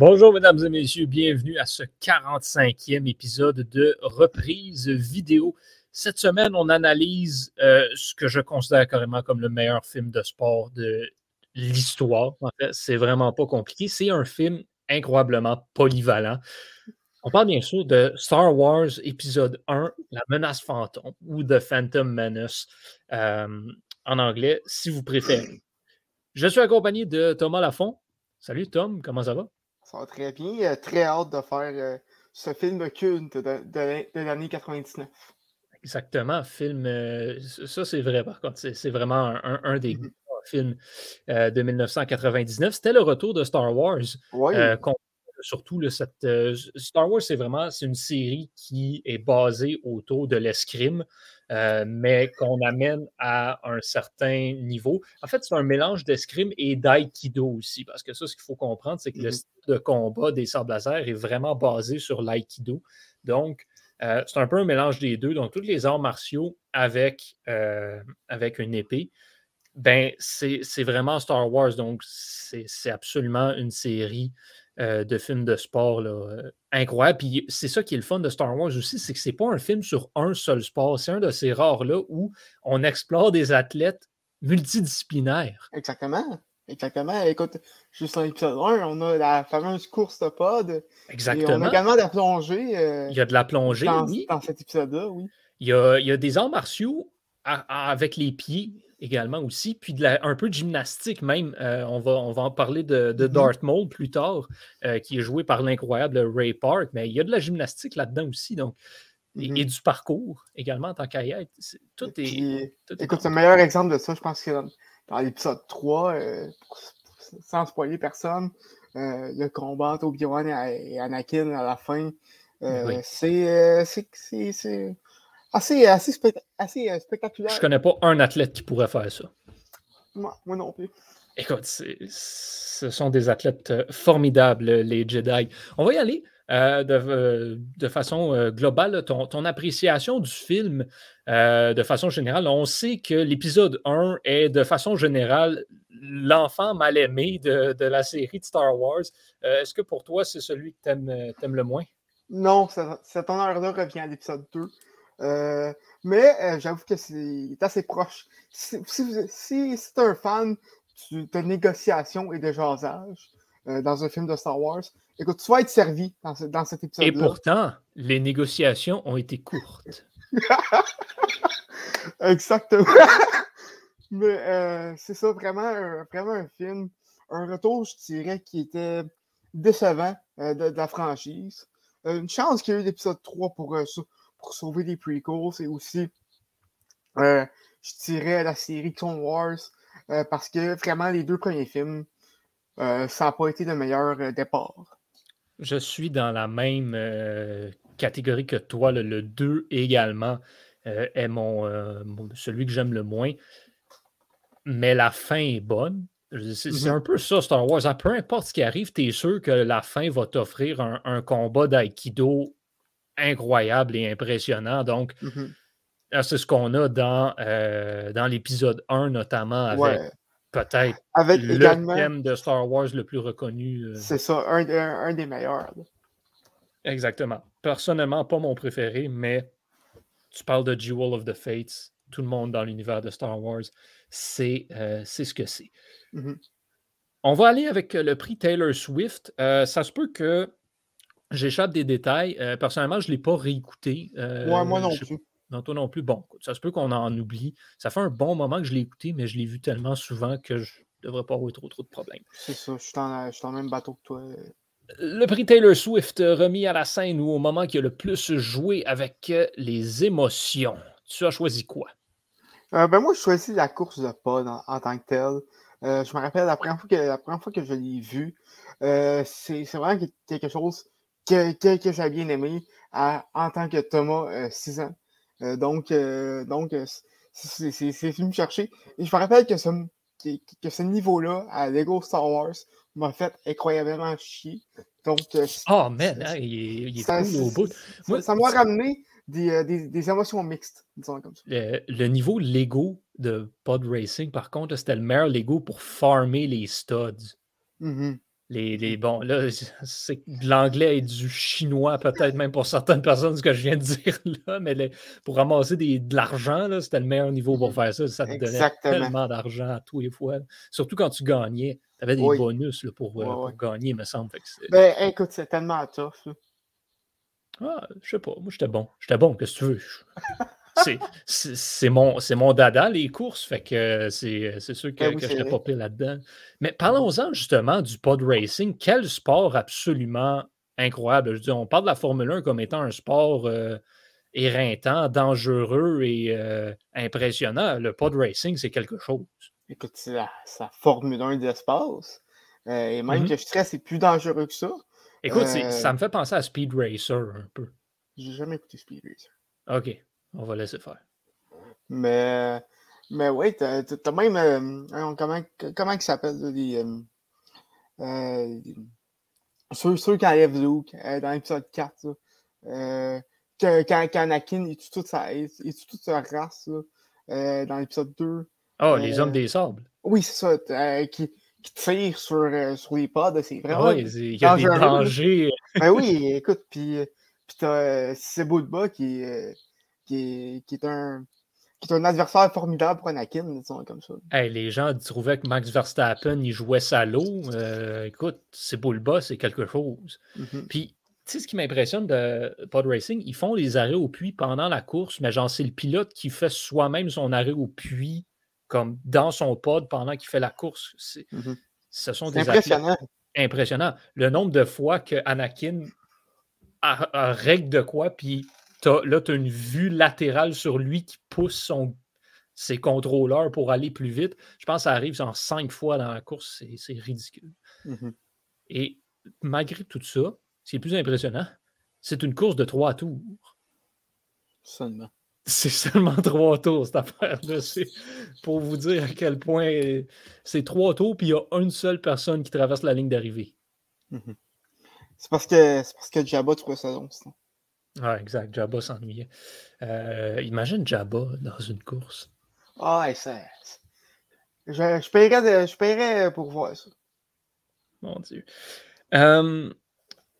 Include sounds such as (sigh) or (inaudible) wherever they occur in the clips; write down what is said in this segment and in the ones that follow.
Bonjour, mesdames et messieurs, bienvenue à ce 45e épisode de reprise vidéo. Cette semaine, on analyse euh, ce que je considère carrément comme le meilleur film de sport de l'histoire. En fait, c'est vraiment pas compliqué. C'est un film incroyablement polyvalent. On parle bien sûr de Star Wars épisode 1, La menace fantôme ou The Phantom Menace euh, en anglais, si vous préférez. Je suis accompagné de Thomas Lafont. Salut Tom, comment ça va? Ça va très bien. Très hâte de faire euh, ce film culte de, de, l'année 99. Exactement. Film, euh, ça c'est vrai par contre. C'est vraiment un, des mm-hmm. films de 1999. C'était le retour de Star Wars. Oui surtout, cette, euh, Star Wars, c'est vraiment c'est une série qui est basée autour de l'escrime, euh, mais qu'on amène à un certain niveau. En fait, c'est un mélange d'escrime et d'aïkido aussi, parce que ça, ce qu'il faut comprendre, c'est que le mmh style de combat des sables laser est vraiment basé sur l'aïkido. Donc, euh, c'est un peu un mélange des deux. Donc, tous les arts martiaux avec, avec une épée ben, c'est vraiment Star Wars. Donc, c'est absolument une série euh, de films de sport là, euh, incroyable. Puis c'est ça qui est le fun de Star Wars aussi, c'est que c'est pas un film sur un seul sport. C'est un de ces rares-là où on explore des athlètes multidisciplinaires. Exactement. Exactement. Écoute, juste dans l'épisode 1, on a la fameuse course de pod. Exactement. on a également de la plongée. Euh, il y a de la plongée, dans, oui. Dans cet épisode-là, oui. Il y, a, il y a des arts martiaux avec les pieds également aussi, puis un peu de gymnastique même. Euh, on, va, on va en parler de, de mm-hmm. Darth Maul plus tard, euh, qui est joué par l'incroyable Ray Park, mais il y a de la gymnastique là-dedans aussi, donc, et, mm-hmm. du parcours également en tant qu'ayette. Tout est. écoute, le meilleur exemple de ça, je pense que dans, l'épisode 3, euh, sans spoiler personne, le combat entre Obi-Wan et, Anakin à la fin, c'est assez, assez, assez euh, spectaculaire. Je connais pas un athlète qui pourrait faire ça. Moi, moi non plus. Écoute, ce sont des athlètes euh, formidables, les Jedi. On va y aller. Euh, de, façon globale, ton, ton, appréciation du film de façon générale. On sait que l'épisode 1 est de façon générale l'enfant mal aimé de, de, la série de Star Wars. Est-ce que pour toi, c'est celui que tu aimes, le moins? Non, cet honneur-là revient à l'épisode 2. Euh, mais euh, j'avoue que c'est assez proche. Si, si, c'est un fan de négociation et de jasage euh, dans un film de Star Wars, écoute, tu vas être servi dans, dans cet épisode-là. Et pourtant, les négociations ont été courtes. (laughs) Exactement. (laughs) mais c'est ça, vraiment, vraiment un film, un retour, je dirais, qui était décevant de, la franchise. une chance qu'il y ait eu l'épisode 3 pour ça pour sauver des prequels et aussi, euh, je dirais, la série Clone Wars, euh, parce que vraiment, les deux premiers films, euh, ça n'a pas été le meilleur départ. Je suis dans la même catégorie que toi. Le, 2 également est mon, celui que j'aime le moins. Mais la fin est bonne. C'est mm-hmm. un peu ça, Star Wars. À peu importe ce qui arrive, tu es sûr que la fin va t'offrir un, un, combat d'aïkido incroyable et impressionnant. Donc, mm-hmm. c'est ce qu'on a dans, euh, dans l'épisode 1, notamment avec peut-être le thème de Star Wars le plus reconnu. Euh. C'est ça, un, des meilleurs. Exactement. Personnellement, pas mon préféré, mais tu parles de Jewel of the Fates. Tout le monde dans l'univers de Star Wars, c'est euh, ce que c'est. Mm-hmm. On va aller avec le prix Taylor Swift. ça se peut que J'échappe des détails. Euh, personnellement, je ne l'ai pas réécouté. Euh, moi non plus. Non, toi non plus. Bon, ça se peut qu'on en oublie. Ça fait un bon moment que je l'ai écouté, mais je l'ai vu tellement souvent que je ne devrais pas avoir trop, trop de problèmes. C'est ça, je suis dans, le même bateau que toi. Le prix Taylor Swift remis à la scène ou au moment qui a le plus joué avec euh, les émotions. Tu as choisi quoi? ben moi, je choisis la course de pod en, tant que telle. je me rappelle la première fois que, la première fois que je l'ai vu, c'est vraiment quelque chose que, que, j'ai bien aimé en tant que Thomas 6 euh, ans. Euh, donc, euh, donc c'est venu me chercher. Et je me rappelle que ce, que, ce niveau-là à Lego Star Wars m'a fait incroyablement chier. Donc, oh man, hein, il, est ça, cool au bout. ça m'a ramené des, des, des, émotions mixtes, disons comme ça. Le, niveau Lego de Pod Racing, par contre, c'était le meilleur Lego pour farmer les studs. Mm-hmm. Les, les bon, là, c'est de l'anglais et du chinois, peut-être même pour certaines personnes, ce que je viens de (laughs) dire là, mais pour ramasser des, de l'argent, c'était le meilleur niveau pour mmh faire ça. Ça te donnait tellement d'argent à tous les fois. Surtout quand tu gagnais. Tu avais des bonus là, pour, euh, gagner, me semble. ben, écoute, c'est tellement tough. Ah, je sais pas. Moi, j'étais bon. J'étais bon, qu'est-ce que tu veux? (laughs) c'est mon, mon dada, les courses, fait que c'est sûr que, ben je n'ai pas pris là-dedans. Mais parlons-en justement du pod racing. Quel sport absolument incroyable. Je dis, on parle de la Formule 1 comme étant un sport euh, éreintant, dangereux et euh, impressionnant. Le pod racing, c'est quelque chose. Écoute, c'est la, Formule 1 d'espace. Euh, et même mm-hmm. que je c'est plus dangereux que ça. Écoute, ça me fait penser à Speed Racer un peu. J'ai jamais écouté Speed Racer. OK. On va laisser faire. Mais, mais oui, t'as as même. Euh, comment, comment il s'appelle les. Euh, euh, ceux, ceux qui enlèvent Luke dans l'épisode 4. Là, quand, quand Anakin il tue toute sa, il, toute sa race dans l'épisode 2. Oh, les hommes des sables. Oui, c'est ça. qui, qui tirent sur, sur les pods. C'est vraiment. oui, il y a des dangers. ben oui, écoute, puis, puis t'as Sebulba qui est qui est, un, qui est un adversaire formidable pour Anakin, disons comme ça. les gens trouvaient que Max Verstappen, il jouait salaud. Euh, écoute, c'est beau le bas, c'est quelque chose. Mm-hmm. Puis, tu sais, ce qui m'impressionne de Pod Racing, ils font les arrêts au puits pendant la course, mais genre, c'est le pilote qui fait soi-même son arrêt au puits, comme dans son pod pendant qu'il fait la course. Mm-hmm. Ce sont des impressionnant. impressionnants. Le nombre de fois que Anakin a, règle de quoi, puis là, tu as une vue latérale sur lui qui pousse son, ses contrôleurs pour aller plus vite. Je pense que ça arrive en cinq fois dans la course. C'est ridicule. Mm-hmm. Et malgré tout ça, ce qui est plus impressionnant, c'est une course de trois tours. Seulement. C'est seulement trois tours, cette affaire-là. Pour vous dire à quel point c'est trois tours, puis il y a une seule personne qui traverse la ligne d'arrivée. Mm-hmm. C'est parce que c'est parce que Jabba trouvait ça long, ah, exact. Jabba s'ennuyait. Euh, imagine Jabba dans une course. Ah, ouais, ça. Je, je, paierais je paierais pour voir ça. Mon Dieu. Euh,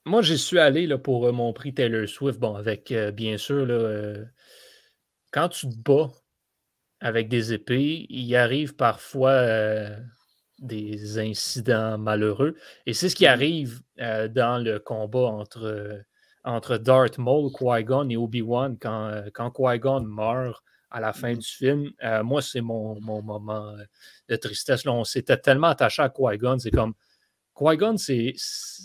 moi, j'y suis allé là, pour euh, mon prix Taylor Swift. Bon, avec bien sûr, là, quand tu te bats avec des épées, il arrive parfois des incidents malheureux. Et c'est ce qui mm-hmm. arrive dans le combat entre entre Darth Maul, Qui-Gon et Obi-Wan quand, euh, quand Qui-Gon meurt à la fin mm-hmm. du film. Euh, moi, c'est mon, moment euh, de tristesse. on s'était tellement attaché à Qui-Gon. C'est comme. Qui-Gon, c'est.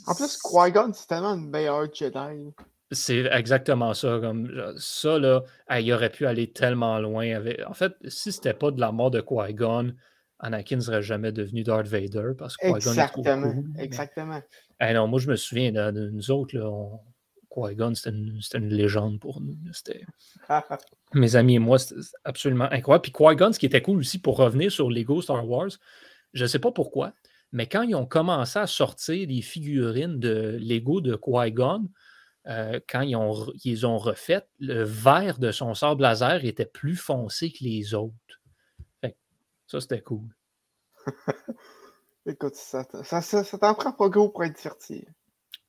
En plus, Qui-Gon, c'est tellement une meilleure Jedi. C'est exactement ça. Comme ça, là, il aurait pu aller tellement loin. Avec... En fait, si c'était pas de la mort de Qui-Gon, Anakin ne serait jamais devenu Darth Vader parce que Qui-Gon Exactement. Exactement. non, moi, je me souviens nous autres, là, on, Qui-Gon, c'était une, légende pour nous. (laughs) Mes amis et moi, c'était absolument incroyable. Puis Qui-Gon, ce qui était cool aussi pour revenir sur Lego Star Wars, je ne sais pas pourquoi, mais quand ils ont commencé à sortir des figurines de Lego de Qui-Gon, euh, quand ils ont, ils ont refait, le vert de son sable laser était plus foncé que les autres. ça, c'était cool. (laughs) Écoute, ça, ça, ça t'en prend pas gros pour être diverti.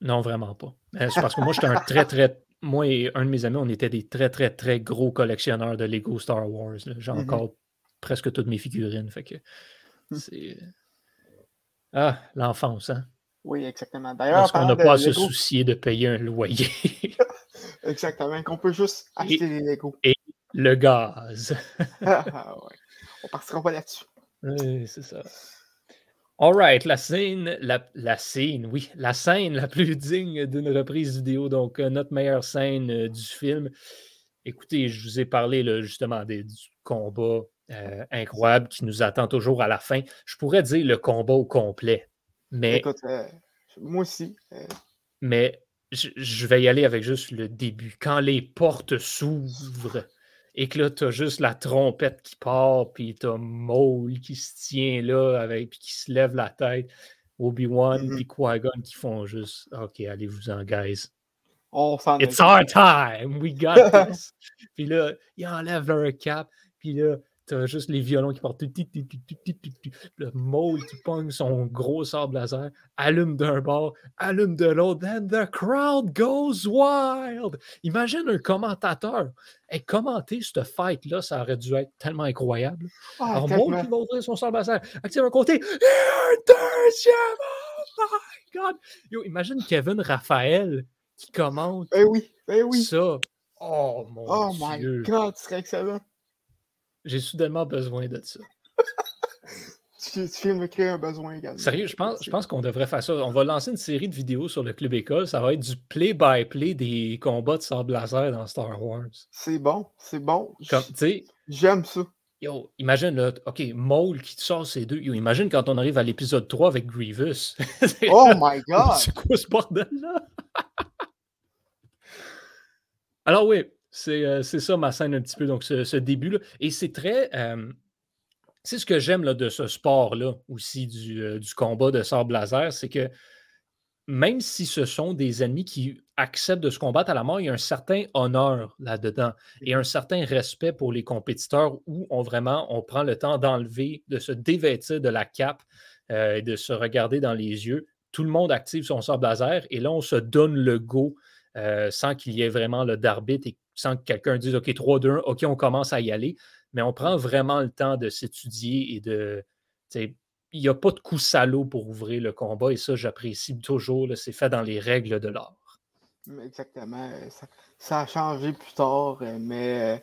Non, vraiment pas. Euh, c'est parce que moi, j'étais un très, très. Moi et un de mes amis, on était des très, très, très gros collectionneurs de Lego Star Wars. J'ai mm-hmm. encore presque toutes mes figurines. Fait que mm. c'est. Ah, l'enfance, hein? Oui, exactement. D'ailleurs, parce qu'on n'a pas à se soucier de payer un loyer. (laughs) exactement, qu'on peut juste acheter des Lego. Et le gaz. (laughs) ah, ouais. On partira pas là-dessus. Oui, c'est ça. Alright, la scène, la, scène, oui, la scène la plus (laughs) digne d'une reprise vidéo, donc euh, notre meilleure scène euh, du film. Écoutez, je vous ai parlé justement des, du combat euh, incroyable qui nous attend toujours à la fin. Je pourrais dire le combat au complet, mais. Écoute, moi aussi. Mais je, je, vais y aller avec juste le début. Quand les portes s'ouvrent et que là, tu as juste la trompette qui part, puis tu as Maul qui se tient là, avec, puis qui se lève la tête, Obi-Wan, mm puis Qui-Gon qui font juste OK, allez-vous-en, guys. On It's our time, we got this. (laughs) puis là, ils enlèvent leur cap, puis là, T'as juste les violons qui partent. Le Maul qui pogne son gros sable laser, allume d'un bord, allume de l'autre. Then the crowd goes wild. Imagine un commentateur. et commenter cette fight-là, ça aurait dû être tellement incroyable. Ah, Alors, Maul qui va ouvrir son sable laser, active un côté. deuxième! Oh my God! Yo, imagine Kevin Raphaël qui commente. Eh oui, eh oui. Ça. Oh mon oh my God, ce serait excellent. J'ai soudainement besoin de ça. (laughs) tu, viens de me créer un besoin également. Sérieux, je pense, je pense qu'on devrait faire ça. On va lancer une série de vidéos sur le Club École. Ça va être du play-by-play des combats de sable laser dans Star Wars. C'est bon, c'est bon. J'aime ça. Yo, imagine, là, OK, Maul qui sort ces deux. Yo, imagine quand on arrive à l'épisode 3 avec Grievous. (laughs) oh my God! C'est quoi ce bordel-là? (laughs) Alors oui, c'est ça ma scène un petit peu, donc ce, début-là. Et c'est très. Euh, c'est ce que j'aime de ce sport-là aussi, du, euh, combat de sable laser, c'est que même si ce sont des ennemis qui acceptent de se combattre à la mort, il y a un certain honneur là-dedans et un certain respect pour les compétiteurs où on vraiment prend le temps d'enlever, de se dévêtir de la cape et de se regarder dans les yeux. Tout le monde active son sable laser et là, on se donne le go sans qu'il y ait vraiment le d'arbitre sans que quelqu'un dise OK, 3, 2, 1, OK, on commence à y aller. Mais on prend vraiment le temps de s'étudier et de. Il n'y a pas de coup salaud pour ouvrir le combat et ça, j'apprécie toujours. C'est fait dans les règles de l'art. Exactement. Ça, a changé plus tard, euh, mais euh,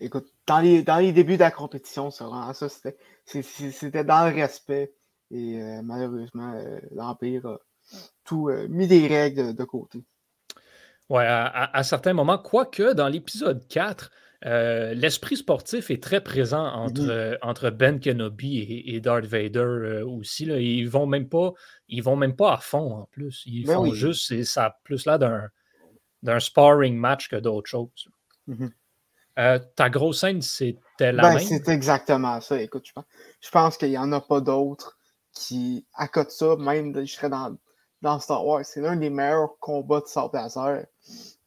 écoute, dans les, dans les débuts de la compétition, ça, c'était dans le respect. Et euh, malheureusement, l'Empire a tout mis des règles de côté. Oui, à, certains moments, quoique dans l'épisode 4, euh, l'esprit sportif est très présent entre, euh, entre Ben Kenobi et, Darth Vader euh, aussi. Là. Ils vont même pas, ils vont même pas à fond en plus. Ils ben font juste, ça plus là d'un, d'un sparring match que d'autres choses. Mm-hmm. ta grosse scène, c'était la ben, même? C'est exactement ça. Écoute, je pense, je pense qu'il n'y en a pas d'autres qui accotent ça. Même, je serais dans, dans Star Wars. C'est l'un des meilleurs combats de sable laser.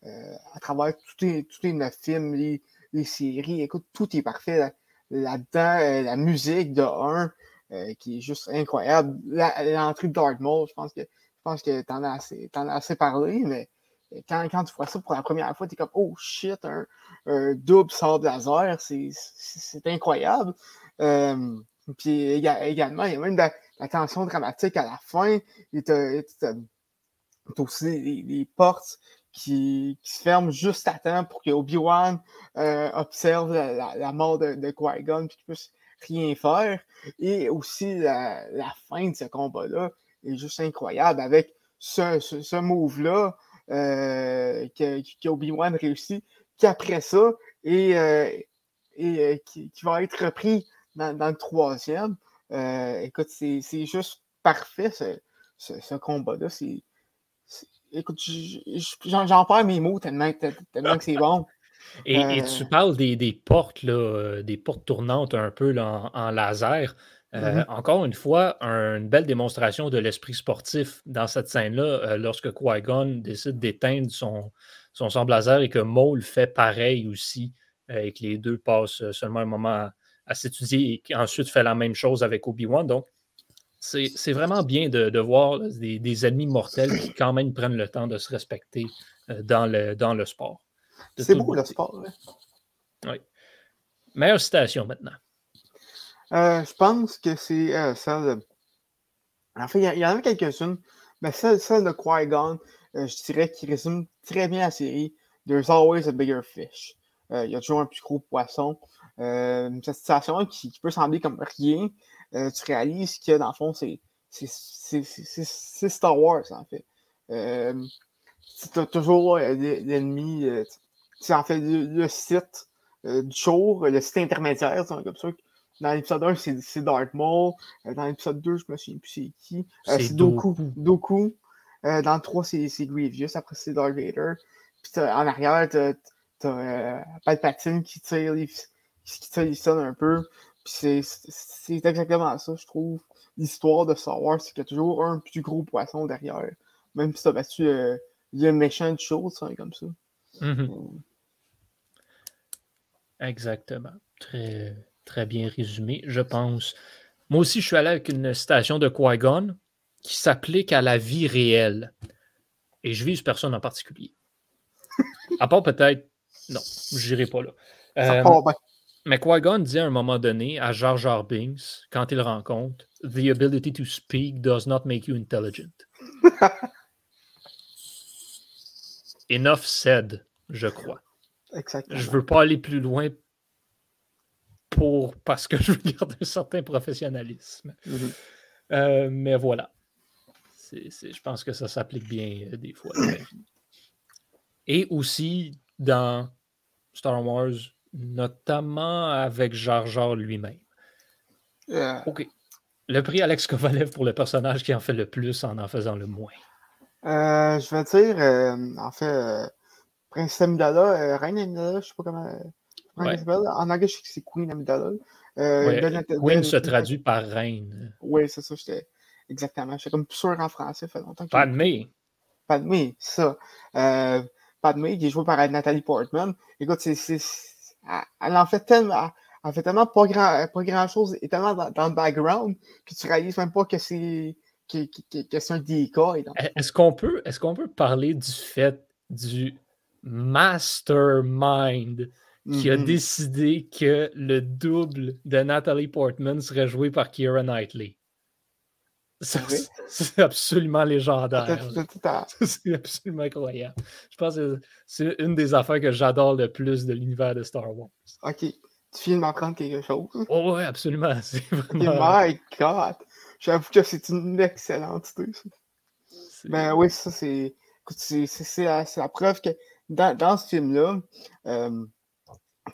Euh, à travers tous les, les films, les, les, séries, écoute, tout est parfait là-dedans. Euh, la musique de 1, euh, qui est juste incroyable. L'entrée de Dark Maul, je pense que je pense que t'en as assez, as assez parlé, mais quand, quand tu vois ça pour la première fois, tu es comme Oh shit, un, double sable laser, c'est incroyable. puis également, il y a même de la, tension dramatique à la fin. Il as aussi les, portes qui, se ferment juste à temps pour que Obi-Wan euh, observe la, mort de, Qui-Gon et qu'il puisse rien faire. Et aussi la, fin de ce combat-là est juste incroyable avec ce, ce, move-là euh, qu'Obi-Wan réussit, qu'après ça, et, euh, et qui, va être repris dans, le troisième. Écoute, c'est juste parfait ce, ce combat-là. Écoute, j'en perds mes mots tellement, tellement que c'est bon. (laughs) Et, et, tu euh. parles des, des, portes, là, euh, des portes tournantes un peu là, en, laser. Euh, mm-hmm. Encore une fois, une belle démonstration de l'esprit sportif dans cette scène-là, lorsque Qui-Gon décide d'éteindre son, son sable laser et que Maul fait pareil aussi, et que les deux passent seulement un moment à, s'étudier et qu'ensuite fait la même chose avec Obi-Wan. Donc, c'est vraiment bien de, voir des, ennemis mortels qui quand même prennent le temps de se respecter euh, dans, le, dans le sport. C'est beau le sport. Oui. Meilleure citation maintenant. Euh, je pense que c'est euh, celle de... En fait, il y, en a quelques-unes, mais celle, de Qui-Gon, je dirais qu'il résume très bien la série. There's always a bigger fish. Il y a toujours un plus gros poisson. Cette citation qui, peut sembler comme rien, euh, tu réalises que dans le fond, c'est Star Wars, en fait. Euh, tu as toujours l'ennemi, euh, c'est en fait le, site du jour, le site intermédiaire, comme ça. Dans l'épisode 1, c'est Darth Maul. dans l'épisode 2, je me souviens plus c'est qui. c'est Doku. Doku. dans le 3, c'est Grievous. Après, c'est Darth Vader. Puis en arrière, t'as as, Palpatine qui tire les, qui tire les un peu c'est exactement ça, je trouve. L'histoire de Star Wars, c'est qu'il y a toujours un plus gros poisson derrière. Même si tu as battu euh, le méchant de choses, comme ça. Mm-hmm. Exactement. Très, très bien résumé, je pense. Moi aussi, je suis allé avec une station de Qui-Gon qui s'applique à la vie réelle. Et je vise personne en particulier. À part peut-être. Non, je n'irai pas là. Euh, mais Qui-Gon dit à un moment donné à Jar Jar Binks, quand il le rencontre, The ability to speak does not make you intelligent. (laughs) Enough said, je crois. Exactement. Je veux pas aller plus loin pour parce que (laughs) je veux garder un certain professionnalisme. Mhm. Euh, mais voilà. je pense que ça s'applique bien euh, des fois. (clears throat) Et aussi dans Star Wars, notamment avec Jar Jar lui-même. OK. Le prix Alex Kovalev pour le personnage qui en fait le plus en en faisant le moins. Euh, je vais dire, euh, en fait, euh, Princesse Amidala, Reine Amidala, je sais pas comment. En anglais, je sais que c'est Queen Amidala. Queen se traduit par reine. Oui, c'est ça, j'étais. Exactement. J'étais comme plus sûr en français, ça fait longtemps que. Padmé. Padmé, ça. Padmé, qui est joué par Nathalie Portman. Écoute, c'est elle en fait tellement, elle fait tellement pas grand, pas grand chose et tellement dans, le background que tu réalises même pas que c'est que, c'est un decoy. Est-ce qu'on peut, est qu'on peut parler du fait du mastermind qui a mm-hmm. décidé que le double de Natalie Portman serait joué par Keira Knightley? C'est absolument légendaire. (laughs) C'est absolument incroyable. Je pense que c'est une des affaires que j'adore le plus de l'univers de Star Wars. Ok. Tu viens de m'apprendre quelque chose? Oh, oui, absolument. (laughs) C'est vraiment... my God! J'avoue que c'est une excellente idée. Ben oui, ça, c'est. C'est la, la, preuve que dans, dans ce film-là, euh,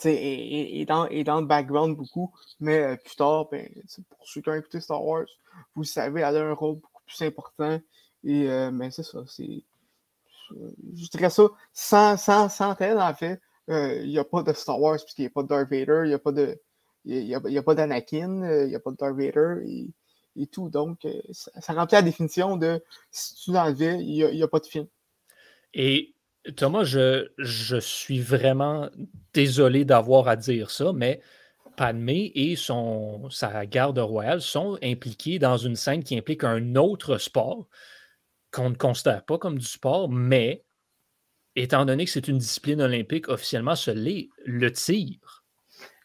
et, dans, dans le background beaucoup, mais euh, plus tard, ben, pour ceux qui ont écouté Star Wars, vous savez, elle a un rôle beaucoup plus important. Et euh, c'est ça, c'est. Je dirais ça, sans, sans, sans elle, en fait, euh, il n'y a pas de Star Wars, puisqu'il n'y a pas de Darth Vader, il n'y a pas d'Anakin, il n'y a pas de Darth Vader et, et tout. Donc, ça, ça, remplit la définition de si tu l'enlevais, il n'y a, a, pas de film. Et Thomas, je, je suis vraiment désolé d'avoir à dire ça, mais Padmé et son, sa garde royale sont impliqués dans une scène qui implique un autre sport qu'on ne considère pas comme du sport, mais étant donné que c'est une discipline olympique, officiellement, ce l'est, le tir.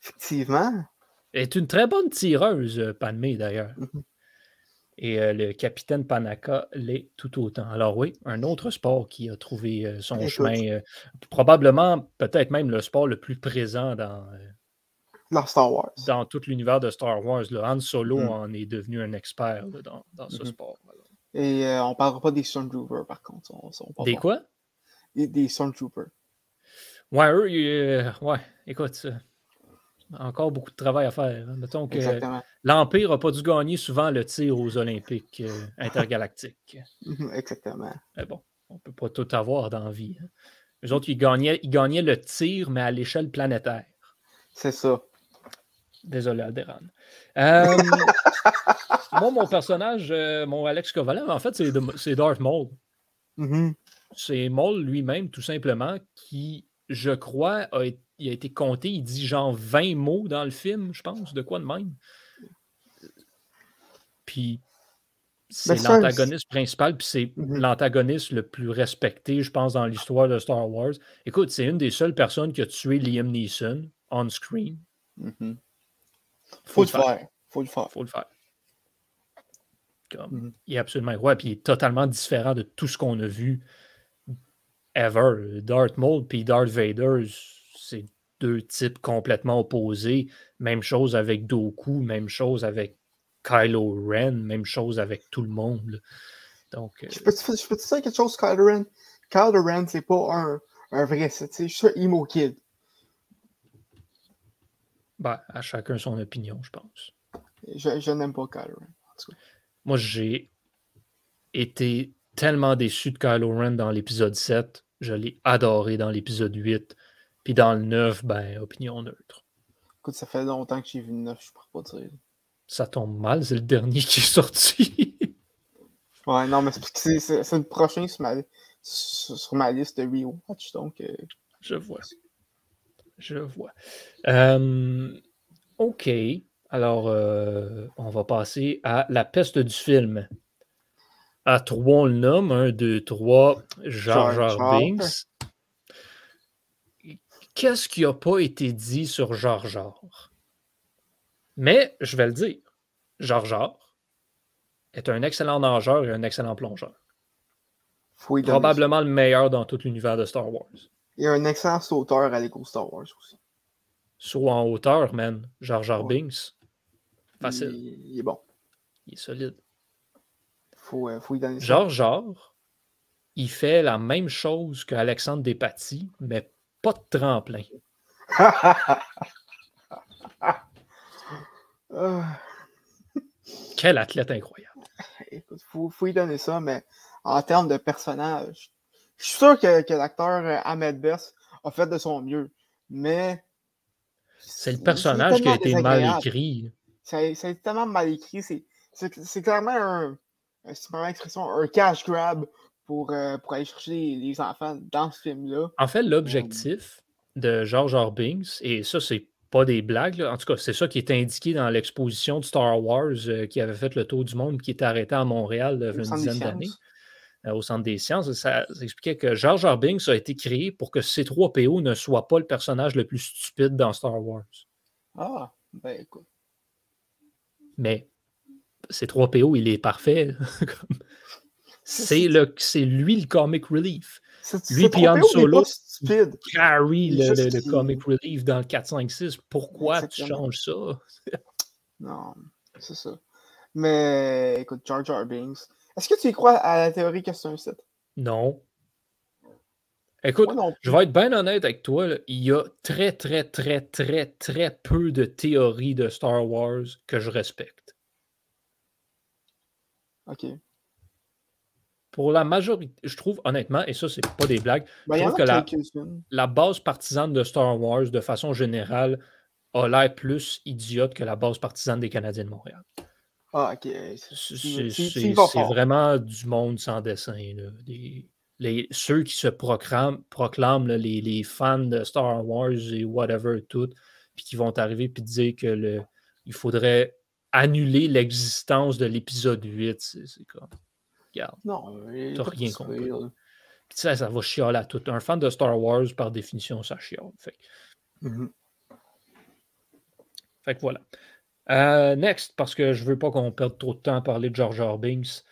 Effectivement. Est une très bonne tireuse, Padmé, d'ailleurs. Et euh, le capitaine Panaka l'est tout autant. Alors oui, un autre sport qui a trouvé euh, son chemin, euh, probablement peut-être même le sport le plus présent dans, dans Star Wars. Dans tout l'univers de Star Wars. Han Solo mm. en est devenu un expert dans, ce mm-hmm. sport. Et on ne parlera pas des Stormtroopers par contre. des quoi? Des, des Stormtroopers. Ouais, eux, ouais, écoute, encore beaucoup de travail à faire. Hein. Mettons que l'Empire n'a pas dû gagner souvent le tir aux Olympiques euh, (laughs) intergalactiques. Mhm, exactement. Mais bon, on ne peut pas tout avoir dans la vie. Hein. Les autres, ils gagnaient, ils gagnaient le tir, mais à l'échelle planétaire. C'est ça. Désolé, Alderan. Euh, (laughs) moi, mon personnage, euh, mon Alex Kovalev, en fait, c'est Darth Maul. Mhm. C'est Maul lui-même, tout simplement, qui, je crois, a été il a été compté, il dit genre 20 mots dans le film, je pense, de quoi de même. Puis c'est ben, l'antagoniste principal, puis c'est mhm. l'antagoniste le plus respecté, je pense, dans l'histoire de Star Wars. Écoute, c'est une des seules personnes qui a tué Liam Neeson on screen. Mhm. Faut, le faire. Faut le faire. Faut le faire. Mhm. Il est absolument ouais, puis il est totalement différent de tout ce qu'on a vu ever. Darth Maul puis Darth Vader, deux types complètement opposés. Même chose avec Doku, même chose avec Kylo Ren, même chose avec tout le monde. Donc, Je peux te dire quelque chose, Kylo Ren? Kylo Ren, c'est pas un, un vrai, c'est juste un emo kid. Ben, à chacun son opinion, je pense. Je, je n'aime pas Kylo Ren. Moi, j'ai été tellement déçu de Kylo Ren dans l'épisode 7. Je l'ai adoré dans l'épisode 8. Puis dans le 9, ben, opinion neutre. Écoute, ça fait longtemps que j'ai vu le 9, je pourrais pas dire. Ça tombe mal, c'est le dernier qui est sorti. (laughs) ouais, non, mais c'est, c'est, le prochain sur ma, sur ma liste de rewatch, donc. Euh, je vois. Je vois. Euh, OK. Alors, euh, on va passer à la peste du film. À trois, on le nomme. Un, deux, trois. Jar Jar Binks. Qu'est-ce qui n'a pas été dit sur Jar? Mais, je vais le dire. Jar est un excellent nageur et un excellent plongeur. Probablement le meilleur dans tout l'univers de Star Wars. Il y a un excellent sauteur à l'écho Star Wars aussi. Saut en hauteur, man. Jar Jar Binks. Facile. Il, est bon. Il est solide. Faut, euh, faut y donner Jar Jar, il fait la même chose qu'Alexandre Despatie, mais pas de tremplin. (laughs) Quel athlète incroyable. Écoute, faut, faut y donner ça, mais en termes de personnage, je suis sûr que, que l'acteur euh, Ahmed Bess a fait de son mieux, mais. C'est le personnage qui a été mal écrit. C'est tellement mal écrit. C'est clairement un, une expression, un cash grab pour, euh, pour aller chercher les, enfants dans ce film-là. En fait, l'objectif de George R. Binks, et ça, c'est pas des blagues, en tout cas, c'est ça qui est indiqué dans l'exposition de Star Wars euh, qui avait fait le tour du monde, qui était arrêté à Montréal il y a une dizaine d'années. Euh, au Centre des sciences, ça, expliquait que George R. Binks a été créé pour que C3PO ne soit pas le personnage le plus stupide dans Star Wars. Ah, ben écoute. Mais C3PO, il est parfait. (laughs) c'est lui le comic relief. Lui et Han Solo carry le, le, comic relief dans le 4, 5, 6. Pourquoi tu changes ça? (laughs) non, c'est ça. Mais écoute, George R. Binks, est-ce que tu y crois à la théorie que c'est un site? Non. Écoute, je vais être bien honnête avec toi. Il y a très, très, très, très, très peu de théories de Star Wars que je respecte. OK. Pour la majorité, je trouve honnêtement, et ça, c'est pas des blagues, je ben, trouve que la, la, base partisane de Star Wars, de façon générale, a l'air plus idiote que la base partisane des Canadiens de Montréal. Ah, ok. C'est vraiment du monde sans dessin. les, ceux qui se proclament, proclament les, les, fans de Star Wars et whatever, tout, puis qui vont arriver puis dire que le, il faudrait annuler l'existence de l'épisode 8. C'est comme. Regarde. Non, t'as rien compris. Puis ça, ça va chialer à tout. Un fan de Star Wars, par définition, ça chiale. Fait, mm-hmm. fait que voilà. Euh, next, parce que je veux pas qu'on perde trop de temps à parler de George R. Binks.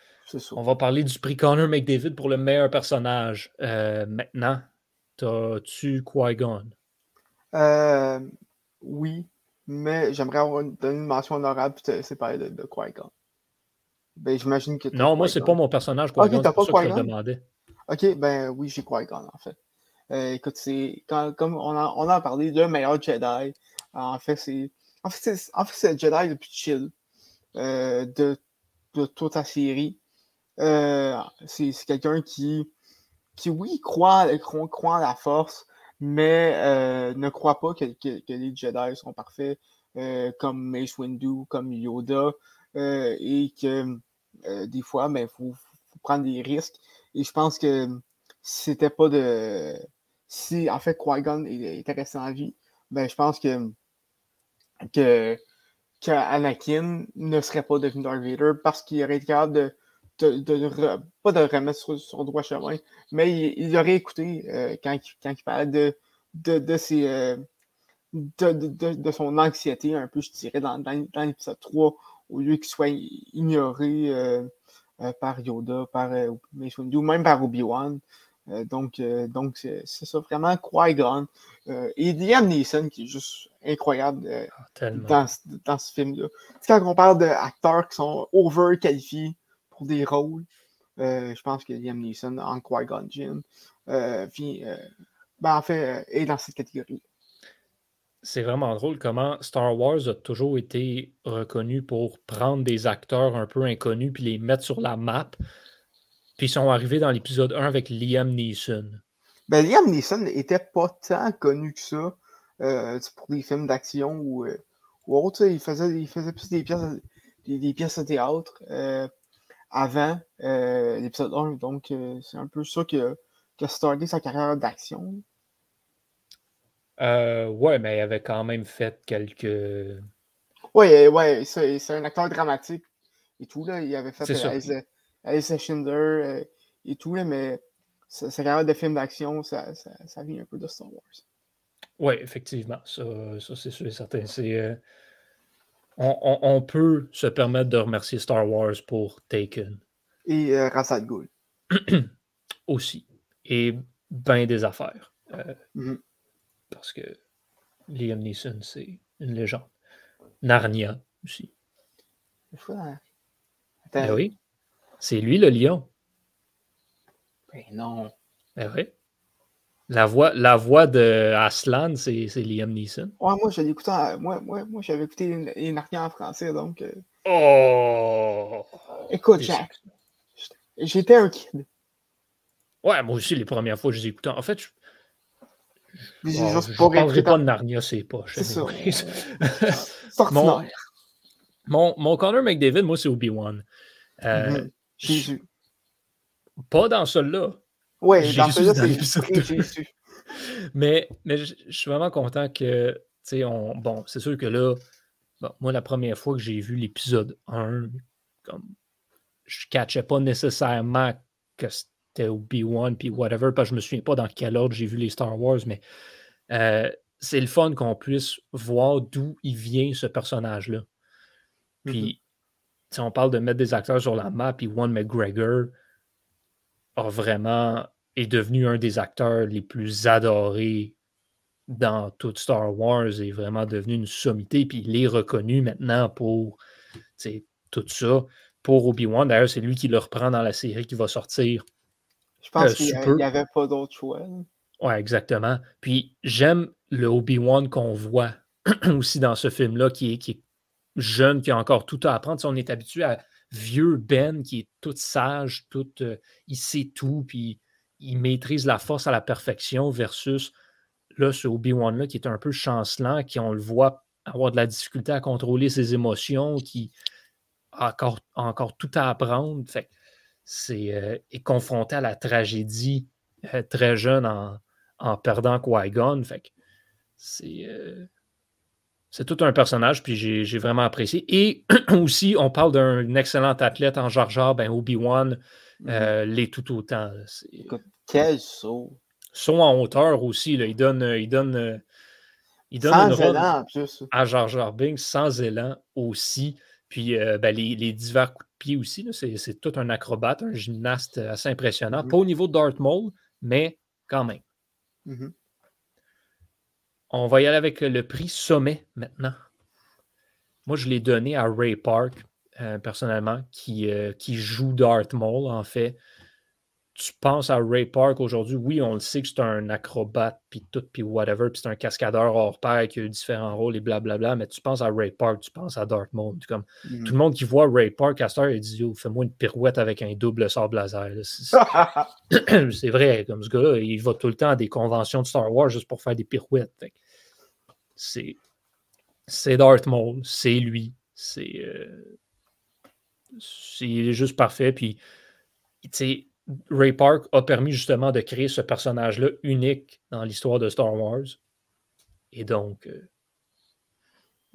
On va parler du prix Connor McDavid pour le meilleur personnage. Euh, maintenant, t'as-tu Qui-Gon? Euh, oui, mais j'aimerais avoir une, donner une mention honorable et c'est parler de, de Qui-Gon. Ben, j'imagine que Non, moi, c'est pas mon personnage Qui-Gon. Ok, t'as pas Qui-Gon? Ok, ben oui, j'ai Qui-Gon, en fait. écoute, c'est comme on a, on a parlé, le meilleur Jedi. En fait, c'est en fait, c'est le Jedi le plus chill euh, de, de, toute la série. Euh, c'est quelqu'un qui, qui, oui, croit, croit, croit en la force, mais euh, ne croit pas que, que, que, les Jedi sont parfaits, euh, comme Mace Windu, comme Yoda, euh, et que euh, des fois, il ben, faut, prendre des risques. Et je pense que c'était pas de. Si en fait Qui-Gon était resté en vie, ben je pense que que, Anakin ne serait pas devenu Darth Vader parce qu'il aurait été capable de, de, de, pas de remettre sur, le droit chemin, mais il, aurait écouté euh, quand, quand, il parlait de, de, de, son anxiété, un peu, je dirais, dans, dans, dans l'épisode 3, au lieu qu'il soit ignoré euh, euh par Yoda, par euh, ou même par Obi-Wan. Euh, donc, donc c'est ça, vraiment Qui-Gon. Et Liam Neeson, qui est juste incroyable ah, dans, dans, ce film-là. Quand on parle d'acteurs qui sont over-qualifiés pour des rôles, je pense que Liam Neeson en Qui-Gon Jinn, ben, en fait, est dans cette catégorie. C'est vraiment drôle comment Star Wars a toujours été reconnu pour prendre des acteurs un peu inconnus puis les mettre sur la map puis ils sont arrivés dans l'épisode 1 avec Liam Neeson. Ben, Liam Neeson n'était pas tant connu que ça euh, pour des films d'action ou, euh, ou autre. Il faisait, il faisait plus des pièces, des, pièces de théâtre euh, avant l'épisode 1. Donc, c'est un peu ça qui a, starté sa carrière d'action. Ouais, mais il avait quand même fait quelques Oui, ouais, c'est un acteur dramatique et tout. Là. Il avait fait euh, Alice, Schindler euh, et tout, là, mais sa carrière de film d'action, ça, ça, ça, vient un peu de Star Wars. Oui, effectivement. Ça, ça c'est sûr et certain. C'est, on, on, on, peut se permettre de remercier Star Wars pour Taken. Et euh, Rassad Ghoul. (clears throat) Aussi. Et bien des affaires. Mm-hmm. Parce que Liam Neeson, c'est une légende. Narnia aussi. Ben oui. C'est lui le lion. Ben non. Ben oui. La voix, la voix de Aslan, c'est Liam Neeson. Ouais, moi, j'avais écouté, moi, moi, moi j'avais écouté les Narnia en français, donc. Euh. Oh! Écoute, Jack. J'étais un kid. Ouais, moi aussi, les premières fois que je les écoutais. En fait, je, je, oh, parlerai pas de Narnia, c'est pas. C'est ça. (laughs) mon, mon, mon Connor McDavid, moi, c'est Obi-Wan. Euh, mm-hmm. Jésus. Pas dans celui-là. Oui, dans celui-là, c'est Jésus. (laughs) mais, mais je, suis vraiment content que, tu sais, on, bon, c'est sûr que là, moi, la première fois que j'ai vu l'épisode 1, comme, je ne catchais pas nécessairement que c'était Obi-Wan puis whatever, parce que je me souviens pas dans quel ordre j'ai vu les Star Wars, mais euh, c'est le fun qu'on puisse voir d'où il vient ce personnage-là. Puis, si on parle de mettre des acteurs sur la map, puis One McGregor a vraiment est devenu un des acteurs les plus adorés dans tout Star Wars est vraiment devenu une sommité, puis il est reconnu maintenant pour tout ça. Pour Obi-Wan, d'ailleurs, c'est lui qui le reprend dans la série qui va sortir. Je pense euh, qu'il n'y avait pas d'autre choix. Oui, exactement. Puis j'aime le Obi-Wan qu'on voit (clears throat) aussi dans ce film-là, qui est, qui est jeune, qui a encore tout à apprendre. on est habitué à vieux Ben qui est tout sage, tout, euh, il sait tout, puis il maîtrise la force à la perfection versus là, ce Obi-Wan-là qui est un peu chancelant, qui on le voit avoir de la difficulté à contrôler ses émotions, qui a encore, encore tout à apprendre. Fait c'est euh, est confronté à la tragédie euh, très jeune en, en perdant Qui-Gon. Fait c'est c'est tout un personnage, puis j'ai vraiment apprécié. Et (clears throat) aussi, on parle d'un excellent athlète en Jar Jar, ben Obi-Wan mm-hmm. euh, l'est tout autant. Quel saut! Saut en hauteur aussi, là. il donne, il donne, il donne sans élan, à Jar Jar Binks, sans élan aussi. Puis euh, ben, les, les, divers coups pied aussi, c'est tout un acrobate, un gymnaste assez impressionnant. Mm-hmm. Pas au niveau de Darth Maul, mais quand même. Mm-hmm. On va y aller avec le prix sommet maintenant. Moi, je l'ai donné à Ray Park, euh, personnellement, qui, euh, qui joue Darth Maul, en fait. Tu penses à Ray Park aujourd'hui, oui, on le sait que c'est un acrobate, puis tout, puis whatever, puis c'est un cascadeur hors pair qui a eu différents rôles et blablabla, mais tu penses à Ray Park, tu penses à Darth Maul. Comme, mm-hmm. Tout le monde qui voit Ray Park à cette heure, il dit fais-moi une pirouette avec un double sable laser. (laughs) C'est vrai, comme ce gars-là, il va tout le temps à des conventions de Star Wars juste pour faire des pirouettes c'est c'est Darth Maul, c'est lui, c'est euh, il est juste parfait. Puis, tu Ray Park a permis justement de créer ce personnage-là unique dans l'histoire de Star Wars. Et donc, euh,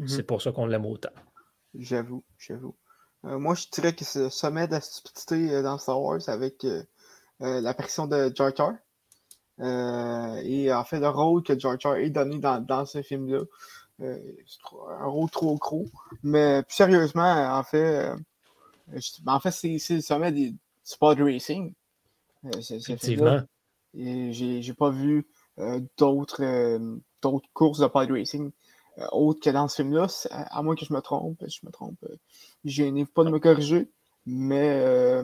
mm-hmm. c'est pour ça qu'on l'aime autant. J'avoue, j'avoue. Euh, moi, je dirais que c'est le sommet de la stupidité dans Star Wars avec l'apparition de Jar Jar. Euh, et en fait, le rôle que George Jar est donné dans, dans ce film-là, euh, c'est un rôle trop gros. Mais plus sérieusement, en fait, euh, en fait c'est le sommet du sport racing. Effectivement. J'ai pas vu d'autres courses de pod racing autres que dans ce film-là, à moins que je me trompe. Je me trompe. Je n'ai pas de me corriger. Mais,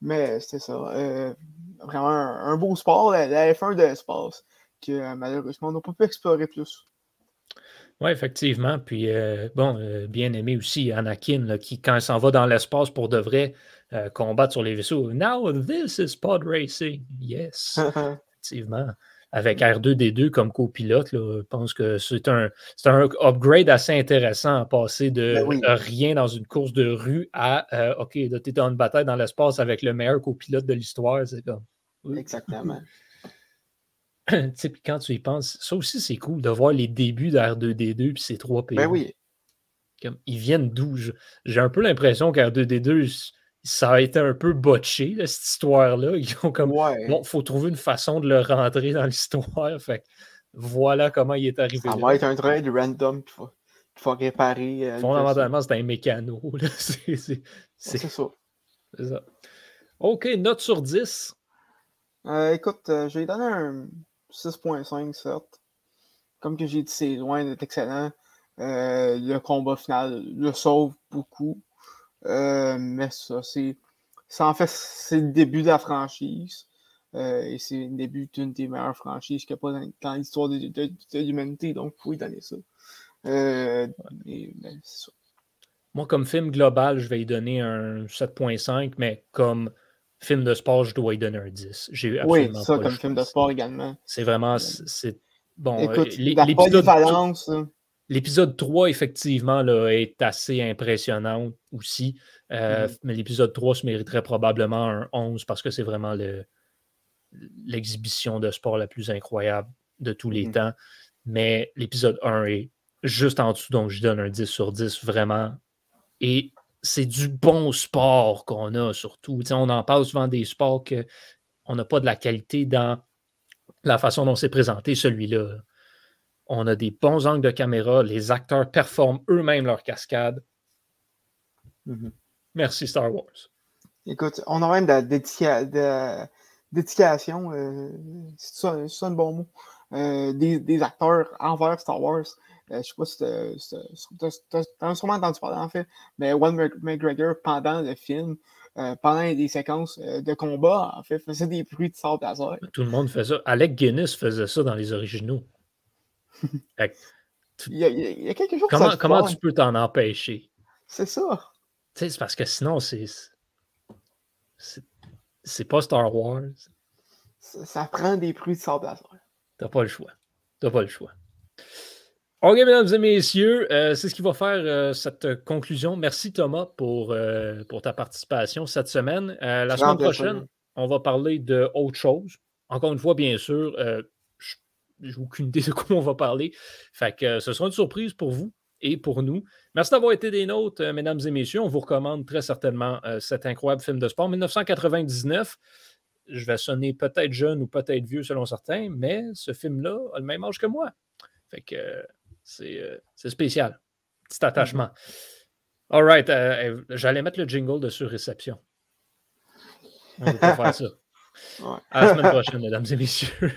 mais c'est ça vraiment un, beau sport, la, F1 de l'espace, que euh, malheureusement on n'a pas pu explorer plus. Oui, effectivement. Puis, euh, bon, euh, bien aimé aussi Anakin, qui, quand il s'en va dans l'espace pour de vrai, combattre sur les vaisseaux. Now, this is pod racing. Yes. (laughs) effectivement. Avec R2D2 comme copilote, je pense que c'est un, un upgrade assez intéressant à passer de ben rien dans une course de rue à OK, tu es dans une bataille dans l'espace avec le meilleur copilote de l'histoire. C'est comme. Exactement. (laughs) quand tu y penses, ça aussi, c'est cool de voir les débuts d'R2D2 puis ces trois pays. Ben oui. comme, ils viennent d'où? J'ai un peu l'impression qu'en 2D2, ça a été un peu botché, cette histoire-là. Ils ont comme. Bon, faut trouver une façon de le rentrer dans l'histoire. (laughs) Fait voilà comment il est arrivé. Ça va être un trade random qu'il faut, réparer. Euh, Fondamentalement, c'est un mécano. (laughs) C'est ça. C'est ça. OK, note sur 10. Euh, écoute, euh, j'ai donné un 6.5, certes. Comme que j'ai dit, c'est loin d'être excellent. le combat final le sauve beaucoup. Mais ça, c'est. En fait, c'est le début de la franchise. Euh, et c'est le début d'une des meilleures franchises qu'il n'y a pas dans, l'histoire de, l'humanité, donc il faut y donner ça. Euh, ben, ça. Moi, comme film global, je vais y donner un 7.5, mais comme film de sport, je dois y donner un 10. J'ai oui, ça, comme film de sport également. C'est vraiment. C'est, bon, Écoute, l'épisode, l'épisode 3, effectivement, là, est assez impressionnant aussi. Euh, mm-hmm. Mais l'épisode 3 se mériterait probablement un 11 parce que c'est vraiment le, l'exhibition de sport la plus incroyable de tous les mm. temps. Mais l'épisode 1 est juste en dessous, donc je donne un 10 sur 10 vraiment. Et c'est du bon sport qu'on a surtout. on en parle souvent des sports qu'on n'a pas de la qualité dans la façon dont c'est présenté celui-là. On a des bons angles de caméra, les acteurs performent eux-mêmes leur cascade. Mm-hmm. Merci Star Wars. Écoute, on a même de, de, d'éducation, euh, c'est ça, un bon mot, euh, des, des, acteurs envers Star Wars. Euh, je sais pas si tu as sûrement entendu parler en fait, mais One McGregor, pendant le film, euh, pendant des séquences de combat, en fait, faisait des bruits de sable laser. Tout le monde faisait ça. Alec Guinness faisait ça dans les originaux. Il, y a, il, y a, quelque chose Comment, comment tu peux t'en empêcher? C'est ça. C'est parce que sinon, c'est c'est pas Star Wars. Ça, prend des bruits de sable. T'as pas le choix. T'as pas le choix. OK, mesdames et messieurs, euh, c'est ce qui va faire euh, cette conclusion. Merci Thomas pour, euh, pour ta participation cette semaine. la semaine prochaine, on va parler de autre chose. Encore une fois, bien sûr, je n'ai aucune idée de quoi on va parler. Fait que ce sera une surprise pour vous et pour nous. Merci d'avoir été des nôtres, euh, mesdames et messieurs. On vous recommande très certainement euh, cet incroyable film de sport. 1999, je vais sonner peut-être jeune ou peut-être vieux selon certains, mais ce film-là a le même âge que moi. Fait que euh, c'est spécial. Petit attachement. All right. J'allais mettre le jingle de surréception. On va faire ça. (laughs) À la semaine prochaine, mesdames et messieurs.